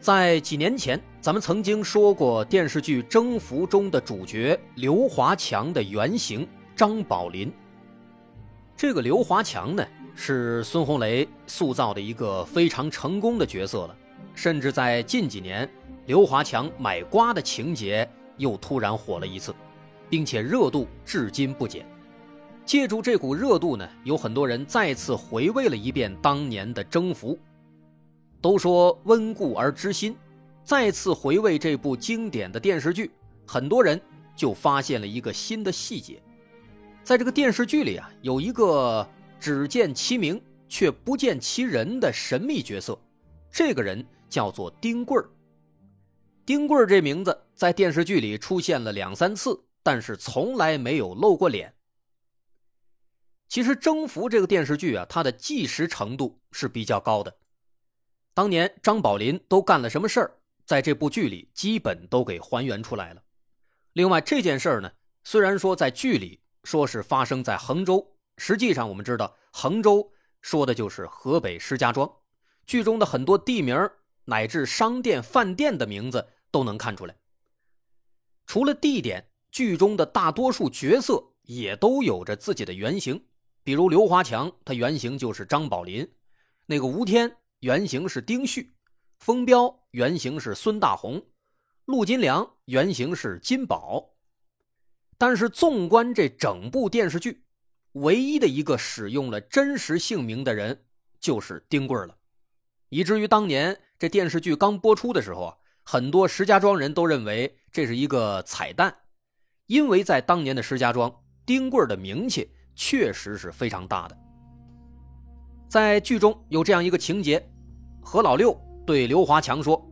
在几年前，咱们曾经说过电视剧《征服》中的主角刘华强的原型张宝林。这个刘华强呢，是孙红雷塑造的一个非常成功的角色了。甚至在近几年，刘华强买瓜的情节又突然火了一次，并且热度至今不减。借助这股热度呢，有很多人再次回味了一遍当年的《征服》。都说温故而知新，再次回味这部经典的电视剧，很多人就发现了一个新的细节，在这个电视剧里啊，有一个只见其名却不见其人的神秘角色，这个人叫做丁贵儿。丁贵儿这名字在电视剧里出现了两三次，但是从来没有露过脸。其实《征服》这个电视剧啊，它的纪实程度是比较高的。当年张宝林都干了什么事儿，在这部剧里基本都给还原出来了。另外这件事儿呢，虽然说在剧里说是发生在衡州，实际上我们知道衡州说的就是河北石家庄。剧中的很多地名乃至商店、饭店的名字都能看出来。除了地点，剧中的大多数角色也都有着自己的原型，比如刘华强，他原型就是张宝林；那个吴天。原型是丁旭，封彪原型是孙大红，陆金良原型是金宝。但是纵观这整部电视剧，唯一的一个使用了真实姓名的人就是丁贵了，以至于当年这电视剧刚播出的时候啊，很多石家庄人都认为这是一个彩蛋，因为在当年的石家庄，丁贵的名气确实是非常大的。在剧中有这样一个情节，何老六对刘华强说：“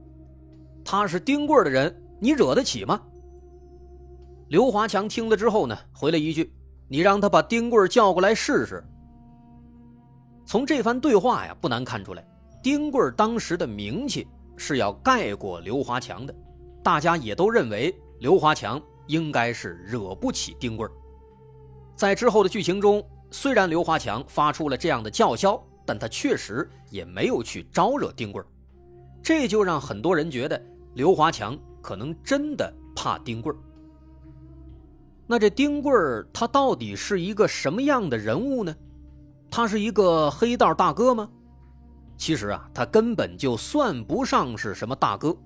他是丁贵的人，你惹得起吗？”刘华强听了之后呢，回了一句：“你让他把丁贵叫过来试试。”从这番对话呀，不难看出来，丁贵当时的名气是要盖过刘华强的，大家也都认为刘华强应该是惹不起丁贵。在之后的剧情中。虽然刘华强发出了这样的叫嚣，但他确实也没有去招惹丁贵儿这就让很多人觉得刘华强可能真的怕丁贵儿那这丁贵儿他到底是一个什么样的人物呢？他是一个黑道大哥吗？其实啊，他根本就算不上是什么大哥。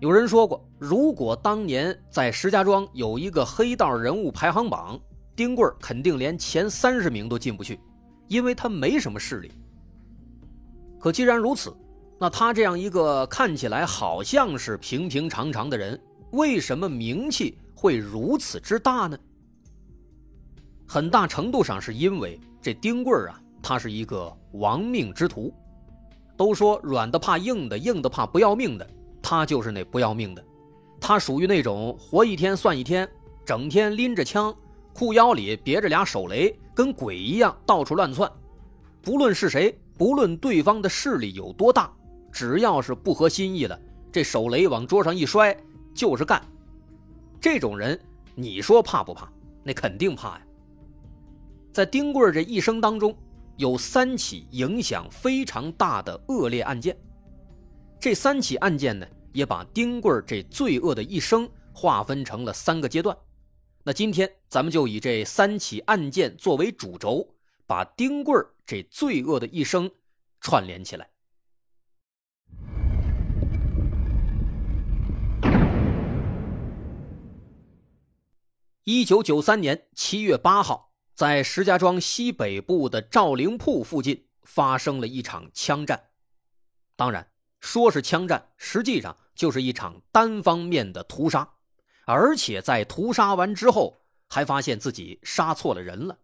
有人说过，如果当年在石家庄有一个黑道人物排行榜。丁贵肯定连前三十名都进不去，因为他没什么势力。可既然如此，那他这样一个看起来好像是平平常常的人，为什么名气会如此之大呢？很大程度上是因为这丁贵啊，他是一个亡命之徒。都说软的怕硬的，硬的怕不要命的，他就是那不要命的。他属于那种活一天算一天，整天拎着枪。裤腰里别着俩手雷，跟鬼一样到处乱窜。不论是谁，不论对方的势力有多大，只要是不合心意了，这手雷往桌上一摔，就是干。这种人，你说怕不怕？那肯定怕呀。在丁贵这一生当中，有三起影响非常大的恶劣案件。这三起案件呢，也把丁贵这罪恶的一生划分成了三个阶段。那今天咱们就以这三起案件作为主轴，把丁贵这罪恶的一生串联起来。一九九三年七月八号，在石家庄西北部的赵灵铺附近发生了一场枪战。当然，说是枪战，实际上就是一场单方面的屠杀。而且在屠杀完之后，还发现自己杀错了人了。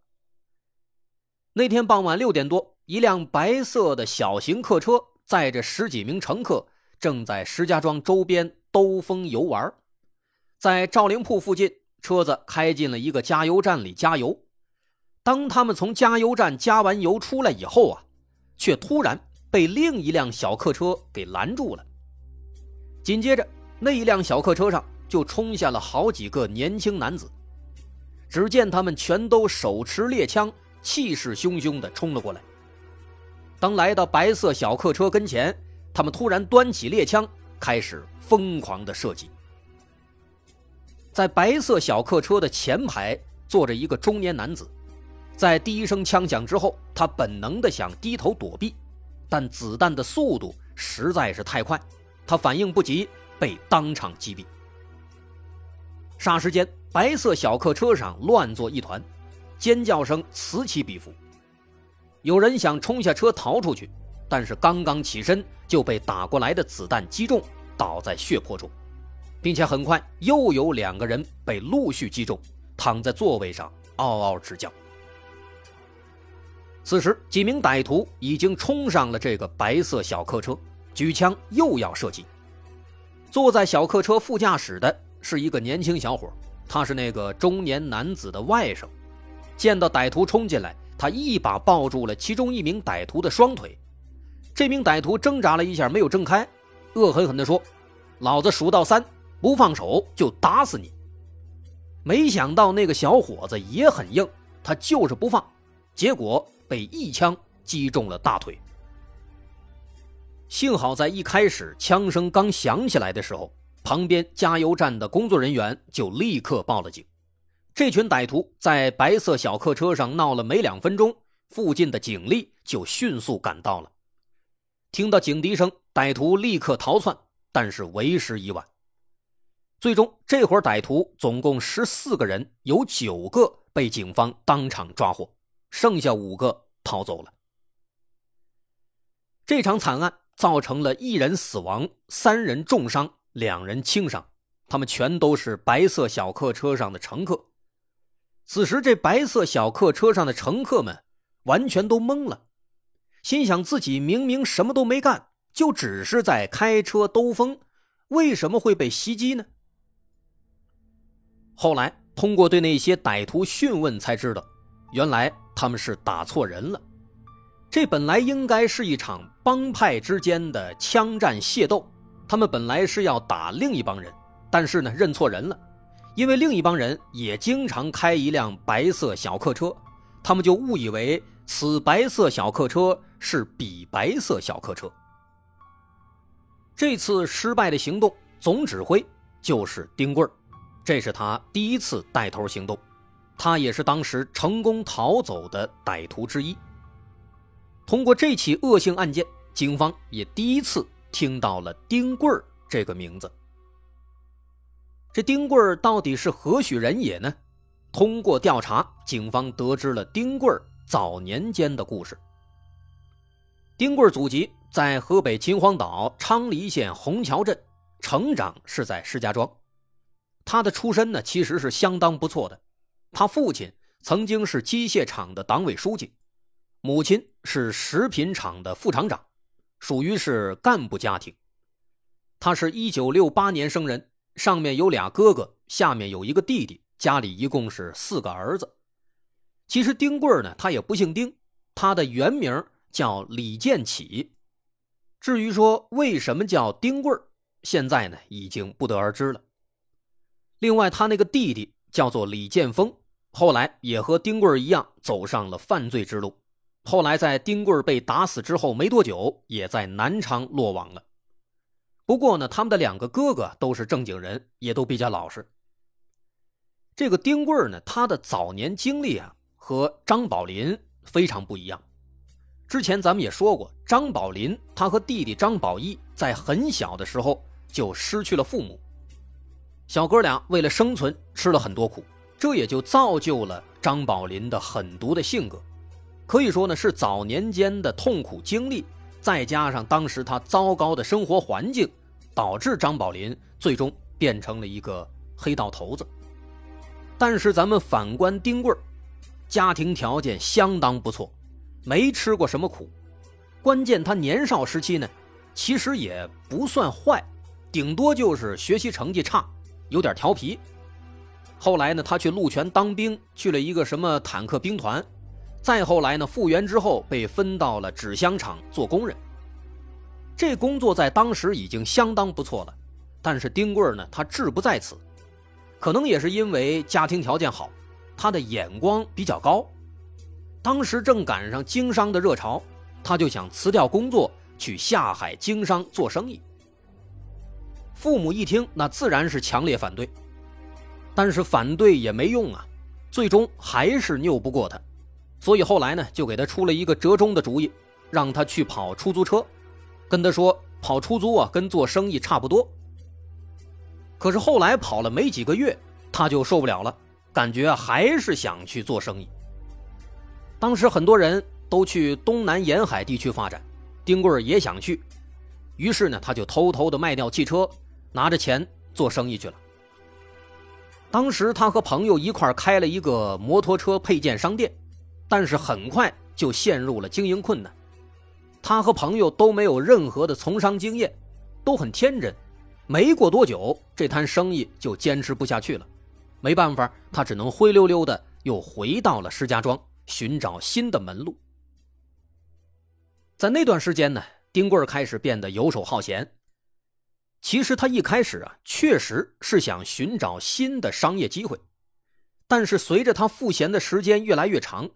那天傍晚六点多，一辆白色的小型客车载着十几名乘客，正在石家庄周边兜风游玩，在赵灵铺附近，车子开进了一个加油站里加油。当他们从加油站加完油出来以后啊，却突然被另一辆小客车给拦住了。紧接着，那一辆小客车上就冲下了好几个年轻男子。只见他们全都手持猎枪，气势汹汹地冲了过来。当来到白色小客车跟前，他们突然端起猎枪，开始疯狂的射击。在白色小客车的前排坐着一个中年男子。在第一声枪响之后，他本能的想低头躲避，但子弹的速度实在是太快，他反应不及，被当场击毙。霎时间，白色小客车上乱作一团，尖叫声此起彼伏。有人想冲下车逃出去，但是刚刚起身就被打过来的子弹击中，倒在血泊中，并且很快又有两个人被陆续击中，躺在座位上嗷嗷直叫。此时，几名歹徒已经冲上了这个白色小客车，举枪又要射击。坐在小客车副驾驶的是一个年轻小伙，他是那个中年男子的外甥。见到歹徒冲进来，他一把抱住了其中一名歹徒的双腿。这名歹徒挣扎了一下，没有挣开，恶狠狠地说：“老子数到三，不放手就打死你。”没想到那个小伙子也很硬，他就是不放，结果。被一枪击中了大腿。幸好在一开始枪声刚响起来的时候，旁边加油站的工作人员就立刻报了警。这群歹徒在白色小客车上闹了没两分钟，附近的警力就迅速赶到了。听到警笛声，歹徒立刻逃窜，但是为时已晚。最终，这伙歹徒总共十四个人，有九个被警方当场抓获。剩下五个逃走了。这场惨案造成了一人死亡、三人重伤、两人轻伤，他们全都是白色小客车上的乘客。此时，这白色小客车上的乘客们完全都懵了，心想自己明明什么都没干，就只是在开车兜风，为什么会被袭击呢？后来通过对那些歹徒讯问，才知道，原来。他们是打错人了，这本来应该是一场帮派之间的枪战械斗，他们本来是要打另一帮人，但是呢认错人了，因为另一帮人也经常开一辆白色小客车，他们就误以为此白色小客车是彼白色小客车。这次失败的行动总指挥就是丁贵这是他第一次带头行动。他也是当时成功逃走的歹徒之一。通过这起恶性案件，警方也第一次听到了丁贵儿这个名字。这丁贵儿到底是何许人也呢？通过调查，警方得知了丁贵儿早年间的故事。丁贵儿祖籍在河北秦皇岛昌黎县红桥镇，成长是在石家庄。他的出身呢，其实是相当不错的。他父亲曾经是机械厂的党委书记，母亲是食品厂的副厂长，属于是干部家庭。他是一九六八年生人，上面有俩哥哥，下面有一个弟弟，家里一共是四个儿子。其实丁贵呢，他也不姓丁，他的原名叫李建启。至于说为什么叫丁贵现在呢已经不得而知了。另外，他那个弟弟叫做李建峰。后来也和丁贵一样走上了犯罪之路，后来在丁贵被打死之后没多久，也在南昌落网了。不过呢，他们的两个哥哥都是正经人，也都比较老实。这个丁贵呢，他的早年经历啊和张宝林非常不一样。之前咱们也说过，张宝林他和弟弟张宝义在很小的时候就失去了父母，小哥俩为了生存吃了很多苦。这也就造就了张宝林的狠毒的性格，可以说呢是早年间的痛苦经历，再加上当时他糟糕的生活环境，导致张宝林最终变成了一个黑道头子。但是咱们反观丁贵家庭条件相当不错，没吃过什么苦，关键他年少时期呢，其实也不算坏，顶多就是学习成绩差，有点调皮。后来呢，他去陆权当兵，去了一个什么坦克兵团。再后来呢，复员之后被分到了纸箱厂做工人。这工作在当时已经相当不错了，但是丁贵呢，他志不在此，可能也是因为家庭条件好，他的眼光比较高。当时正赶上经商的热潮，他就想辞掉工作去下海经商做生意。父母一听，那自然是强烈反对。但是反对也没用啊，最终还是拗不过他，所以后来呢，就给他出了一个折中的主意，让他去跑出租车，跟他说跑出租啊，跟做生意差不多。可是后来跑了没几个月，他就受不了了，感觉还是想去做生意。当时很多人都去东南沿海地区发展，丁贵也想去，于是呢，他就偷偷的卖掉汽车，拿着钱做生意去了。当时他和朋友一块开了一个摩托车配件商店，但是很快就陷入了经营困难。他和朋友都没有任何的从商经验，都很天真。没过多久，这摊生意就坚持不下去了。没办法，他只能灰溜溜的又回到了石家庄，寻找新的门路。在那段时间呢，丁贵开始变得游手好闲。其实他一开始啊，确实是想寻找新的商业机会，但是随着他赋闲的时间越来越长，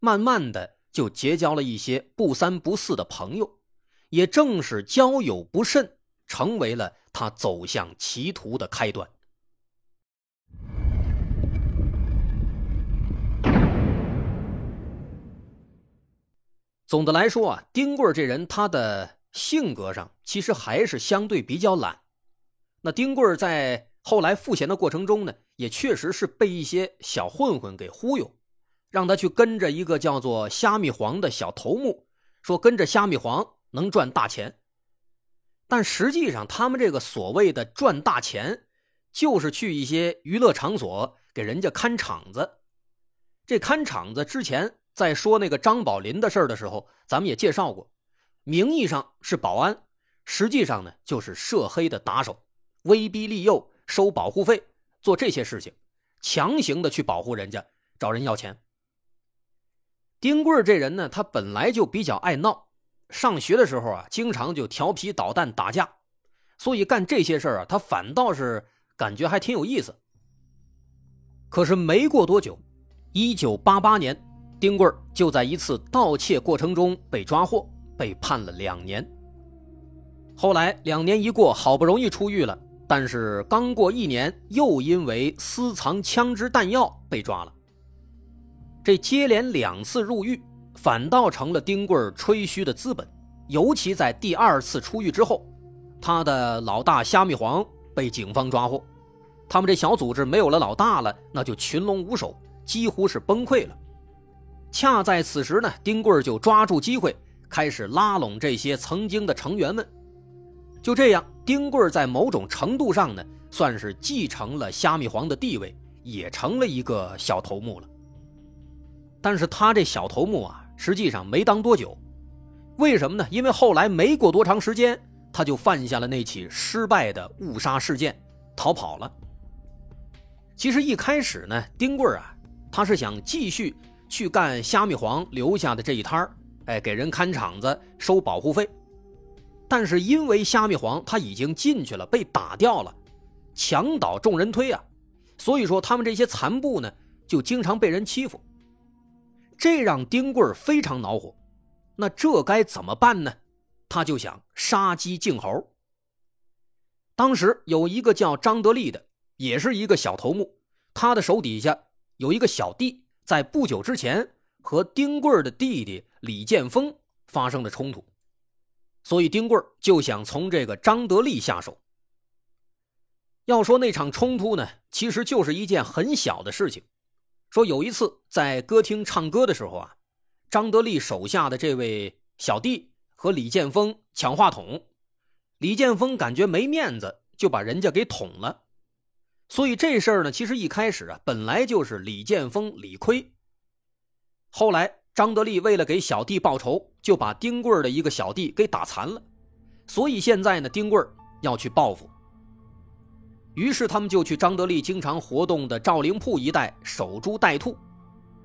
慢慢的就结交了一些不三不四的朋友，也正是交友不慎，成为了他走向歧途的开端。总的来说啊，丁贵这人他的。性格上其实还是相对比较懒。那丁贵在后来赋闲的过程中呢，也确实是被一些小混混给忽悠，让他去跟着一个叫做虾米黄的小头目，说跟着虾米黄能赚大钱。但实际上，他们这个所谓的赚大钱，就是去一些娱乐场所给人家看场子。这看场子之前在说那个张宝林的事儿的时候，咱们也介绍过。名义上是保安，实际上呢就是涉黑的打手，威逼利诱收保护费，做这些事情，强行的去保护人家，找人要钱。丁贵这人呢，他本来就比较爱闹，上学的时候啊，经常就调皮捣蛋打架，所以干这些事啊，他反倒是感觉还挺有意思。可是没过多久，一九八八年，丁贵就在一次盗窃过程中被抓获。被判了两年。后来两年一过，好不容易出狱了，但是刚过一年，又因为私藏枪支弹药被抓了。这接连两次入狱，反倒成了丁贵吹嘘的资本。尤其在第二次出狱之后，他的老大虾米黄被警方抓获，他们这小组织没有了老大了，那就群龙无首，几乎是崩溃了。恰在此时呢，丁贵就抓住机会。开始拉拢这些曾经的成员们，就这样，丁贵在某种程度上呢，算是继承了虾米黄的地位，也成了一个小头目了。但是他这小头目啊，实际上没当多久，为什么呢？因为后来没过多长时间，他就犯下了那起失败的误杀事件，逃跑了。其实一开始呢，丁贵啊，他是想继续去干虾米黄留下的这一摊儿。哎，给人看场子收保护费，但是因为虾米黄他已经进去了，被打掉了，墙倒众人推啊，所以说他们这些残部呢，就经常被人欺负，这让丁贵非常恼火。那这该怎么办呢？他就想杀鸡儆猴。当时有一个叫张德利的，也是一个小头目，他的手底下有一个小弟，在不久之前。和丁贵的弟弟李建峰发生了冲突，所以丁贵就想从这个张德利下手。要说那场冲突呢，其实就是一件很小的事情。说有一次在歌厅唱歌的时候啊，张德利手下的这位小弟和李建峰抢话筒，李建峰感觉没面子，就把人家给捅了。所以这事儿呢，其实一开始啊，本来就是李建峰理亏。后来，张德利为了给小弟报仇，就把丁贵的一个小弟给打残了，所以现在呢，丁贵要去报复。于是他们就去张德利经常活动的赵灵铺一带守株待兔。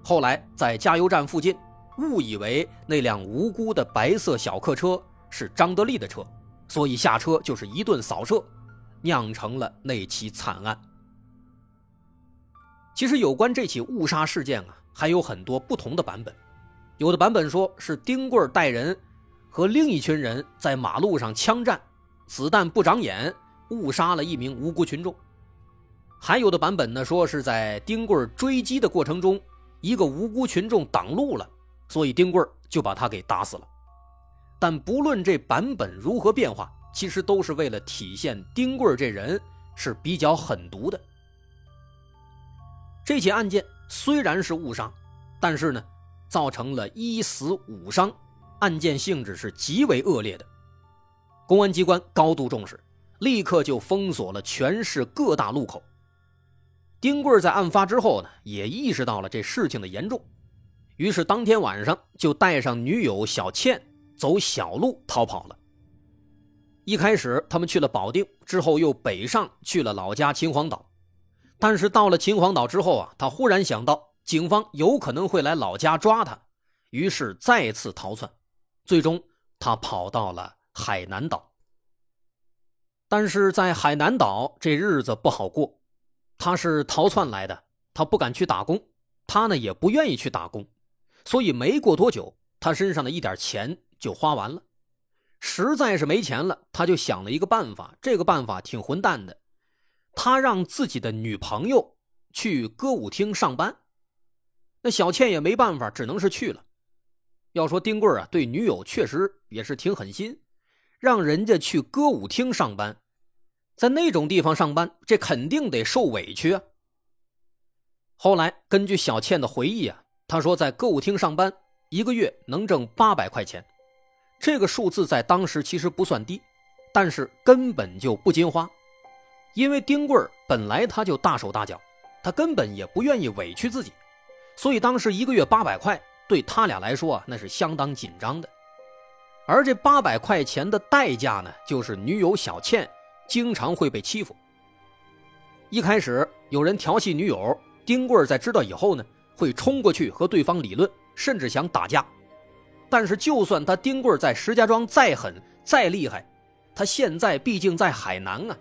后来在加油站附近，误以为那辆无辜的白色小客车是张德利的车，所以下车就是一顿扫射，酿成了那起惨案。其实有关这起误杀事件啊，还有很多不同的版本。有的版本说是丁贵带人和另一群人在马路上枪战，子弹不长眼。误杀了一名无辜群众，还有的版本呢，说是在丁贵追击的过程中，一个无辜群众挡路了，所以丁贵就把他给打死了。但不论这版本如何变化，其实都是为了体现丁贵这人是比较狠毒的。这起案件虽然是误杀，但是呢，造成了一死五伤，案件性质是极为恶劣的，公安机关高度重视。立刻就封锁了全市各大路口。丁贵在案发之后呢，也意识到了这事情的严重，于是当天晚上就带上女友小倩走小路逃跑了。一开始他们去了保定，之后又北上去了老家秦皇岛，但是到了秦皇岛之后啊，他忽然想到警方有可能会来老家抓他，于是再次逃窜，最终他跑到了海南岛。但是在海南岛这日子不好过，他是逃窜来的，他不敢去打工，他呢也不愿意去打工，所以没过多久，他身上的一点钱就花完了，实在是没钱了，他就想了一个办法，这个办法挺混蛋的，他让自己的女朋友去歌舞厅上班，那小倩也没办法，只能是去了。要说丁贵啊，对女友确实也是挺狠心。让人家去歌舞厅上班，在那种地方上班，这肯定得受委屈啊。后来根据小倩的回忆啊，她说在歌舞厅上班一个月能挣八百块钱，这个数字在当时其实不算低，但是根本就不经花，因为丁贵本来他就大手大脚，他根本也不愿意委屈自己，所以当时一个月八百块对他俩来说啊，那是相当紧张的。而这八百块钱的代价呢，就是女友小倩经常会被欺负。一开始有人调戏女友，丁贵在知道以后呢，会冲过去和对方理论，甚至想打架。但是，就算他丁贵在石家庄再狠再厉害，他现在毕竟在海南啊，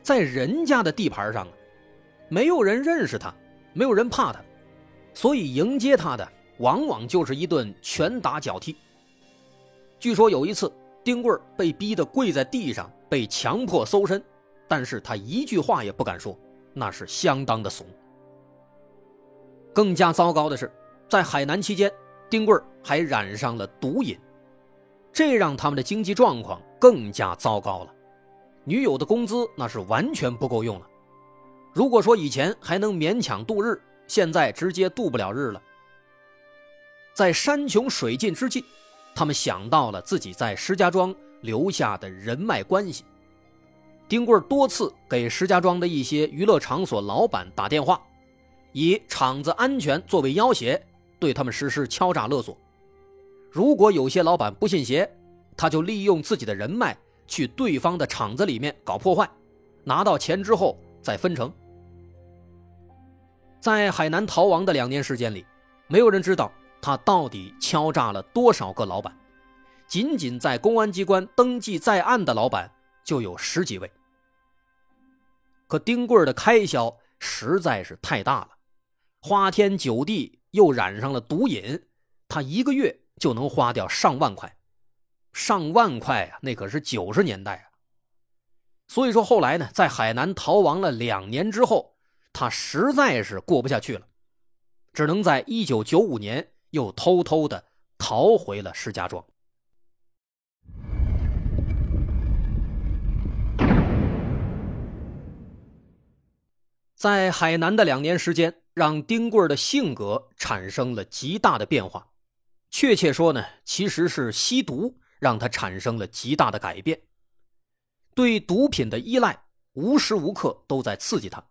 在人家的地盘上啊，没有人认识他，没有人怕他，所以迎接他的往往就是一顿拳打脚踢。据说有一次，丁贵被逼得跪在地上，被强迫搜身，但是他一句话也不敢说，那是相当的怂。更加糟糕的是，在海南期间，丁贵还染上了毒瘾，这让他们的经济状况更加糟糕了。女友的工资那是完全不够用了，如果说以前还能勉强度日，现在直接度不了日了。在山穷水尽之际。他们想到了自己在石家庄留下的人脉关系，丁贵多次给石家庄的一些娱乐场所老板打电话，以厂子安全作为要挟，对他们实施敲诈勒索。如果有些老板不信邪，他就利用自己的人脉去对方的厂子里面搞破坏，拿到钱之后再分成。在海南逃亡的两年时间里，没有人知道。他到底敲诈了多少个老板？仅仅在公安机关登记在案的老板就有十几位。可丁贵的开销实在是太大了，花天酒地又染上了毒瘾，他一个月就能花掉上万块，上万块啊，那可是九十年代啊。所以说后来呢，在海南逃亡了两年之后，他实在是过不下去了，只能在一九九五年。又偷偷的逃回了石家庄。在海南的两年时间，让丁贵的性格产生了极大的变化。确切说呢，其实是吸毒让他产生了极大的改变。对毒品的依赖无时无刻都在刺激他，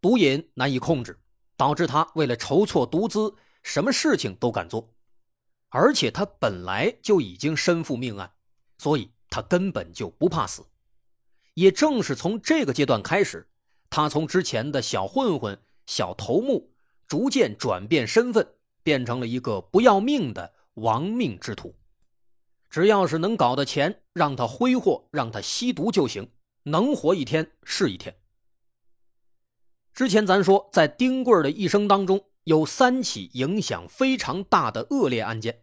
毒瘾难以控制，导致他为了筹措毒资。什么事情都敢做，而且他本来就已经身负命案，所以他根本就不怕死。也正是从这个阶段开始，他从之前的小混混、小头目，逐渐转变身份，变成了一个不要命的亡命之徒。只要是能搞的钱，让他挥霍，让他吸毒就行，能活一天是一天。之前咱说，在丁贵的一生当中，有三起影响非常大的恶劣案件。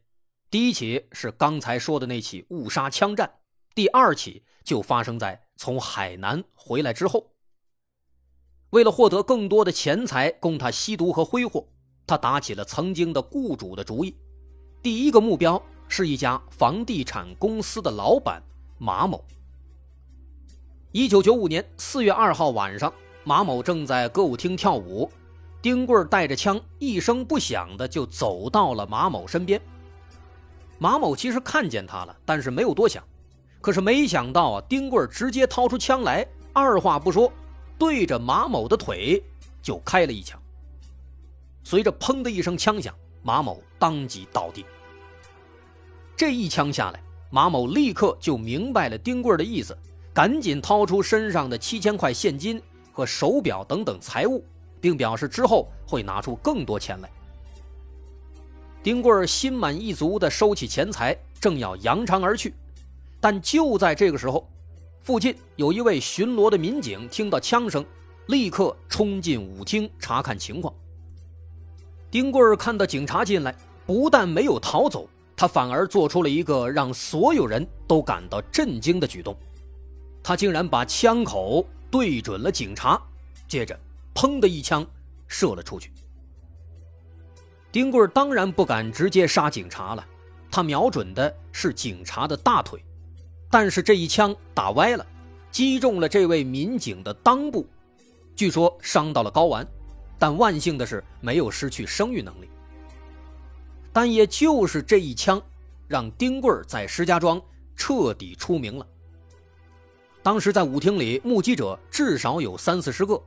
第一起是刚才说的那起误杀枪战，第二起就发生在从海南回来之后。为了获得更多的钱财供他吸毒和挥霍，他打起了曾经的雇主的主意。第一个目标是一家房地产公司的老板马某。一九九五年四月二号晚上。马某正在歌舞厅跳舞，丁贵带着枪，一声不响的就走到了马某身边。马某其实看见他了，但是没有多想。可是没想到啊，丁贵直接掏出枪来，二话不说，对着马某的腿就开了一枪。随着“砰”的一声枪响，马某当即倒地。这一枪下来，马某立刻就明白了丁贵的意思，赶紧掏出身上的七千块现金。和手表等等财物，并表示之后会拿出更多钱来。丁贵心满意足地收起钱财，正要扬长而去，但就在这个时候，附近有一位巡逻的民警听到枪声，立刻冲进舞厅查看情况。丁贵看到警察进来，不但没有逃走，他反而做出了一个让所有人都感到震惊的举动，他竟然把枪口。对准了警察，接着，砰的一枪射了出去。丁贵当然不敢直接杀警察了，他瞄准的是警察的大腿，但是这一枪打歪了，击中了这位民警的裆部，据说伤到了睾丸，但万幸的是没有失去生育能力。但也就是这一枪，让丁贵在石家庄彻底出名了。当时在舞厅里，目击者至少有三四十个。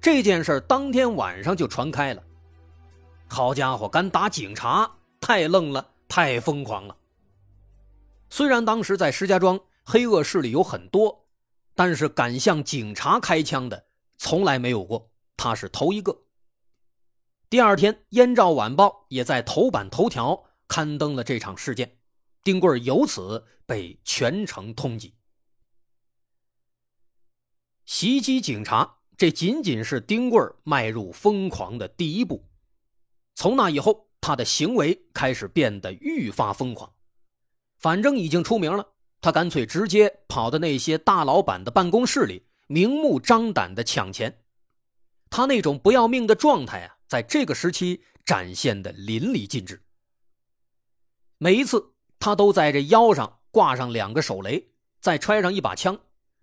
这件事当天晚上就传开了。好家伙，敢打警察，太愣了，太疯狂了。虽然当时在石家庄黑恶势力有很多，但是敢向警察开枪的从来没有过，他是头一个。第二天，《燕赵晚报》也在头版头条刊登了这场事件，丁贵由此被全城通缉。袭击警察，这仅仅是丁贵迈入疯狂的第一步。从那以后，他的行为开始变得愈发疯狂。反正已经出名了，他干脆直接跑到那些大老板的办公室里，明目张胆的抢钱。他那种不要命的状态啊，在这个时期展现的淋漓尽致。每一次，他都在这腰上挂上两个手雷，再揣上一把枪。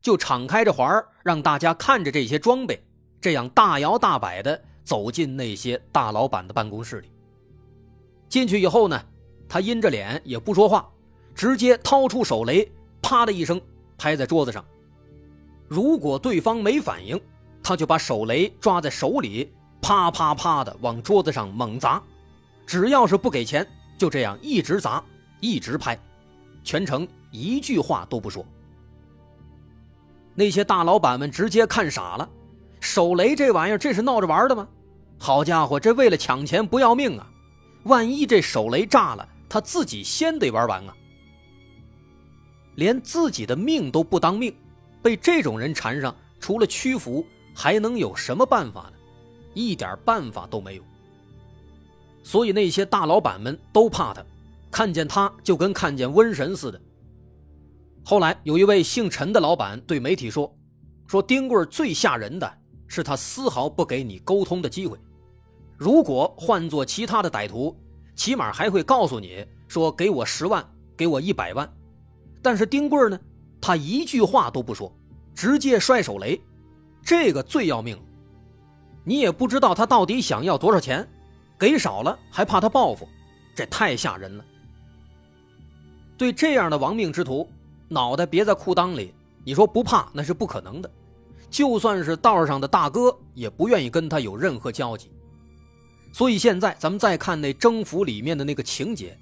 就敞开着怀让大家看着这些装备，这样大摇大摆的走进那些大老板的办公室里。进去以后呢，他阴着脸也不说话，直接掏出手雷，啪的一声拍在桌子上。如果对方没反应，他就把手雷抓在手里，啪啪啪的往桌子上猛砸。只要是不给钱，就这样一直砸，一直拍，全程一句话都不说。那些大老板们直接看傻了，手雷这玩意儿，这是闹着玩的吗？好家伙，这为了抢钱不要命啊！万一这手雷炸了，他自己先得玩完啊！连自己的命都不当命，被这种人缠上，除了屈服，还能有什么办法呢？一点办法都没有。所以那些大老板们都怕他，看见他就跟看见瘟神似的。后来有一位姓陈的老板对媒体说：“说丁贵最吓人的是他丝毫不给你沟通的机会。如果换做其他的歹徒，起码还会告诉你说给我十万，给我一百万。但是丁贵呢，他一句话都不说，直接摔手雷，这个最要命。你也不知道他到底想要多少钱，给少了还怕他报复，这太吓人了。对这样的亡命之徒。”脑袋别在裤裆里，你说不怕那是不可能的。就算是道上的大哥，也不愿意跟他有任何交集。所以现在咱们再看那征服里面的那个情节，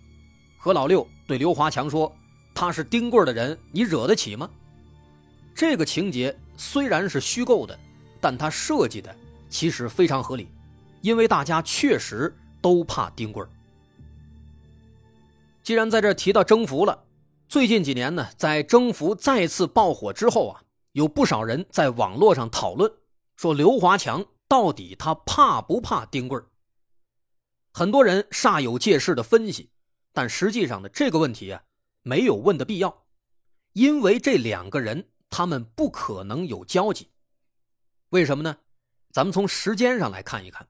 何老六对刘华强说：“他是丁贵的人，你惹得起吗？这个情节虽然是虚构的，但他设计的其实非常合理，因为大家确实都怕丁贵。既然在这提到征服了，最近几年呢，在征服再次爆火之后啊，有不少人在网络上讨论，说刘华强到底他怕不怕丁贵儿很多人煞有介事的分析，但实际上呢，这个问题啊，没有问的必要，因为这两个人他们不可能有交集。为什么呢？咱们从时间上来看一看，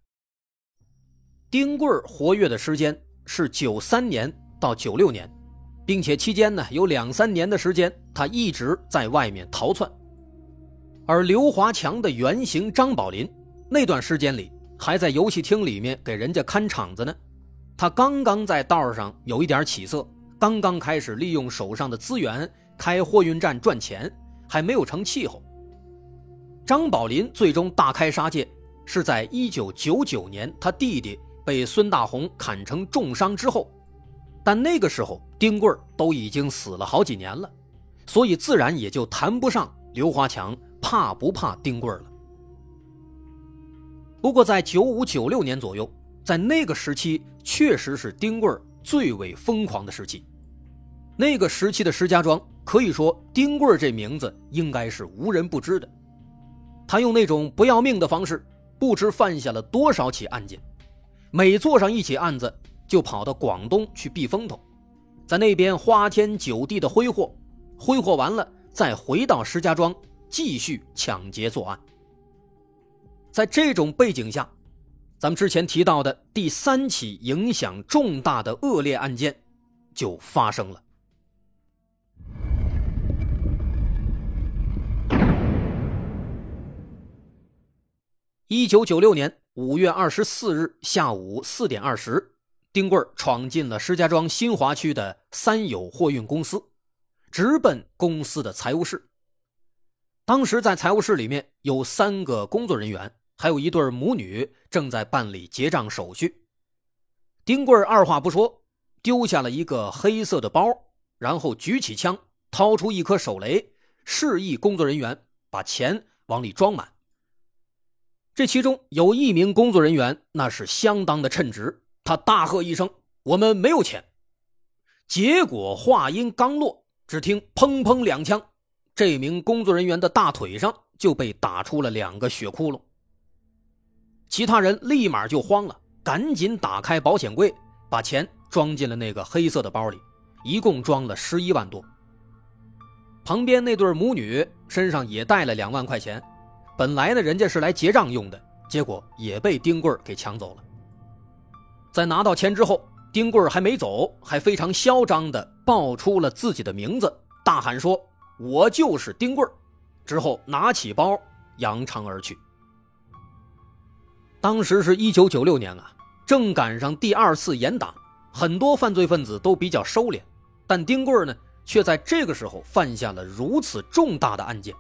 丁贵儿活跃的时间是九三年。到九六年，并且期间呢有两三年的时间，他一直在外面逃窜。而刘华强的原型张宝林，那段时间里还在游戏厅里面给人家看场子呢。他刚刚在道上有一点起色，刚刚开始利用手上的资源开货运站赚钱，还没有成气候。张宝林最终大开杀戒，是在一九九九年他弟弟被孙大红砍成重伤之后。但那个时候，丁贵都已经死了好几年了，所以自然也就谈不上刘华强怕不怕丁贵了。不过，在九五九六年左右，在那个时期，确实是丁贵最为疯狂的时期。那个时期的石家庄，可以说丁贵这名字应该是无人不知的。他用那种不要命的方式，不知犯下了多少起案件，每做上一起案子。就跑到广东去避风头，在那边花天酒地的挥霍，挥霍完了再回到石家庄继续抢劫作案。在这种背景下，咱们之前提到的第三起影响重大的恶劣案件就发生了。一九九六年五月二十四日下午四点二十。丁贵闯进了石家庄新华区的三友货运公司，直奔公司的财务室。当时在财务室里面有三个工作人员，还有一对母女正在办理结账手续。丁贵二话不说，丢下了一个黑色的包，然后举起枪，掏出一颗手雷，示意工作人员把钱往里装满。这其中有一名工作人员，那是相当的称职。他大喝一声：“我们没有钱！”结果话音刚落，只听“砰砰”两枪，这名工作人员的大腿上就被打出了两个血窟窿。其他人立马就慌了，赶紧打开保险柜，把钱装进了那个黑色的包里，一共装了十一万多。旁边那对母女身上也带了两万块钱，本来呢人家是来结账用的，结果也被丁贵给抢走了。在拿到钱之后，丁贵儿还没走，还非常嚣张地报出了自己的名字，大喊说：“我就是丁贵儿之后拿起包扬长而去。当时是一九九六年啊，正赶上第二次严打，很多犯罪分子都比较收敛，但丁贵儿呢，却在这个时候犯下了如此重大的案件，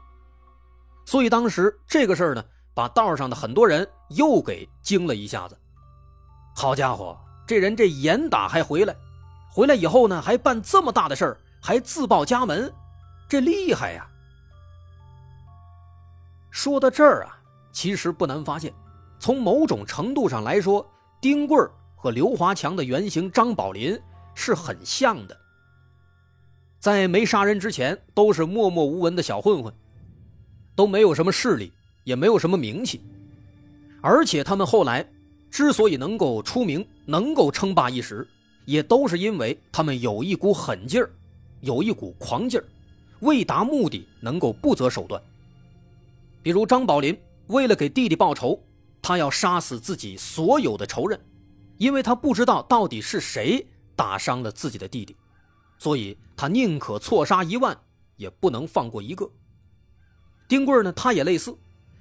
所以当时这个事儿呢，把道上的很多人又给惊了一下子。好家伙，这人这严打还回来，回来以后呢，还办这么大的事儿，还自报家门，这厉害呀！说到这儿啊，其实不难发现，从某种程度上来说，丁贵和刘华强的原型张宝林是很像的。在没杀人之前，都是默默无闻的小混混，都没有什么势力，也没有什么名气，而且他们后来。之所以能够出名，能够称霸一时，也都是因为他们有一股狠劲儿，有一股狂劲儿，为达目的能够不择手段。比如张宝林为了给弟弟报仇，他要杀死自己所有的仇人，因为他不知道到底是谁打伤了自己的弟弟，所以他宁可错杀一万，也不能放过一个。丁贵呢，他也类似，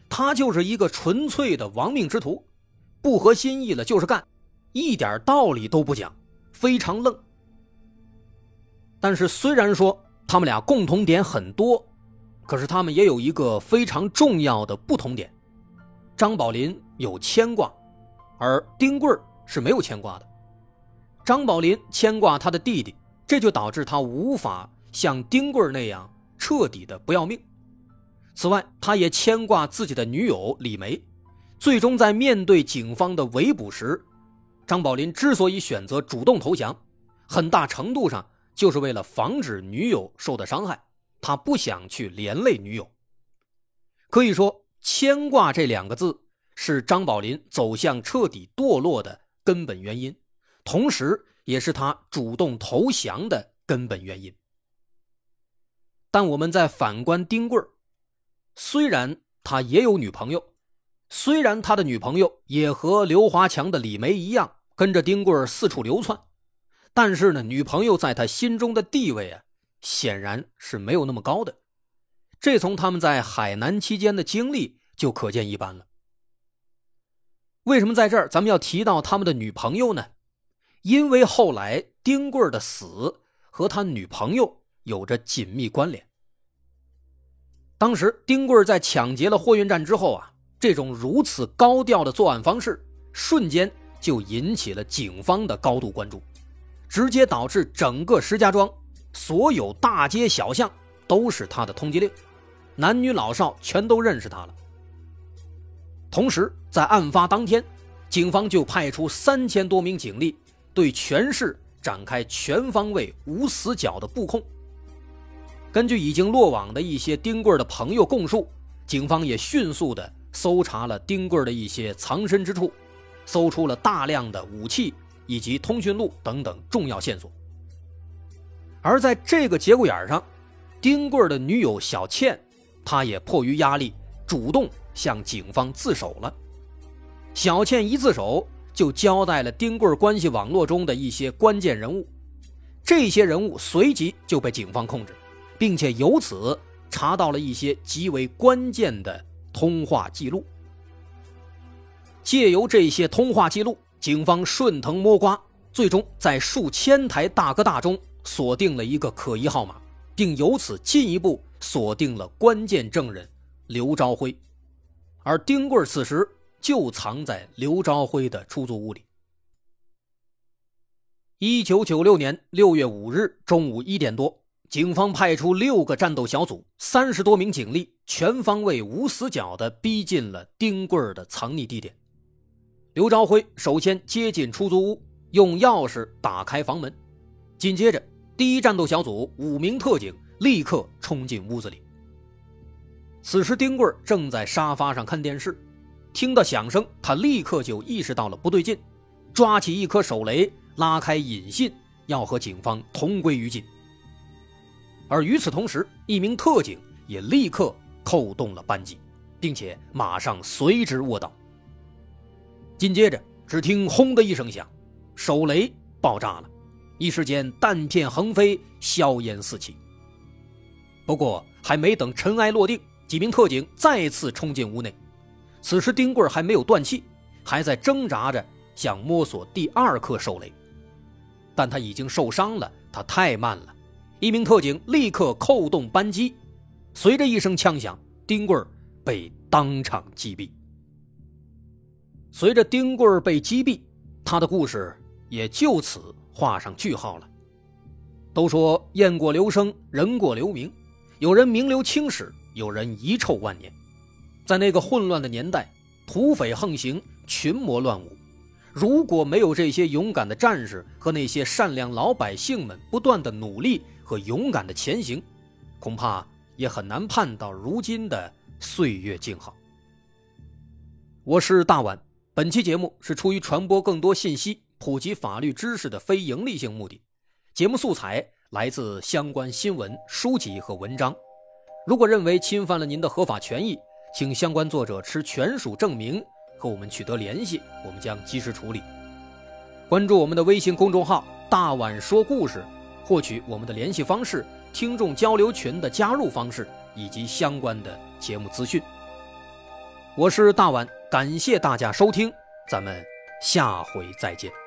他就是一个纯粹的亡命之徒。不合心意了就是干，一点道理都不讲，非常愣。但是虽然说他们俩共同点很多，可是他们也有一个非常重要的不同点：张宝林有牵挂，而丁贵是没有牵挂的。张宝林牵挂他的弟弟，这就导致他无法像丁贵那样彻底的不要命。此外，他也牵挂自己的女友李梅。最终，在面对警方的围捕时，张宝林之所以选择主动投降，很大程度上就是为了防止女友受的伤害，他不想去连累女友。可以说，牵挂这两个字是张宝林走向彻底堕落的根本原因，同时也是他主动投降的根本原因。但我们在反观丁贵虽然他也有女朋友。虽然他的女朋友也和刘华强的李梅一样跟着丁贵四处流窜，但是呢，女朋友在他心中的地位啊，显然是没有那么高的。这从他们在海南期间的经历就可见一斑了。为什么在这儿咱们要提到他们的女朋友呢？因为后来丁贵的死和他女朋友有着紧密关联。当时丁贵在抢劫了货运站之后啊。这种如此高调的作案方式，瞬间就引起了警方的高度关注，直接导致整个石家庄所有大街小巷都是他的通缉令，男女老少全都认识他了。同时，在案发当天，警方就派出三千多名警力，对全市展开全方位无死角的布控。根据已经落网的一些丁贵的朋友供述，警方也迅速的。搜查了丁贵的一些藏身之处，搜出了大量的武器以及通讯录等等重要线索。而在这个节骨眼上，丁贵的女友小倩，她也迫于压力，主动向警方自首了。小倩一自首，就交代了丁贵关系网络中的一些关键人物，这些人物随即就被警方控制，并且由此查到了一些极为关键的。通话记录，借由这些通话记录，警方顺藤摸瓜，最终在数千台大哥大中锁定了一个可疑号码，并由此进一步锁定了关键证人刘朝辉。而丁贵此时就藏在刘朝辉的出租屋里。一九九六年六月五日中午一点多。警方派出六个战斗小组，三十多名警力，全方位、无死角地逼近了丁贵的藏匿地点。刘朝辉首先接近出租屋，用钥匙打开房门。紧接着，第一战斗小组五名特警立刻冲进屋子里。此时，丁贵正在沙发上看电视，听到响声，他立刻就意识到了不对劲，抓起一颗手雷，拉开引信，要和警方同归于尽。而与此同时，一名特警也立刻扣动了扳机，并且马上随之卧倒。紧接着，只听“轰”的一声响，手雷爆炸了，一时间弹片横飞，硝烟四起。不过，还没等尘埃落定，几名特警再次冲进屋内。此时，丁贵还没有断气，还在挣扎着想摸索第二颗手雷，但他已经受伤了，他太慢了。一名特警立刻扣动扳机，随着一声枪响，丁贵被当场击毙。随着丁贵被击毙，他的故事也就此画上句号了。都说雁过留声，人过留名，有人名留青史，有人遗臭万年。在那个混乱的年代，土匪横行，群魔乱舞。如果没有这些勇敢的战士和那些善良老百姓们不断的努力，和勇敢的前行，恐怕也很难盼到如今的岁月静好。我是大碗，本期节目是出于传播更多信息、普及法律知识的非营利性目的，节目素材来自相关新闻、书籍和文章。如果认为侵犯了您的合法权益，请相关作者持权属证明和我们取得联系，我们将及时处理。关注我们的微信公众号“大碗说故事”。获取我们的联系方式、听众交流群的加入方式以及相关的节目资讯。我是大碗，感谢大家收听，咱们下回再见。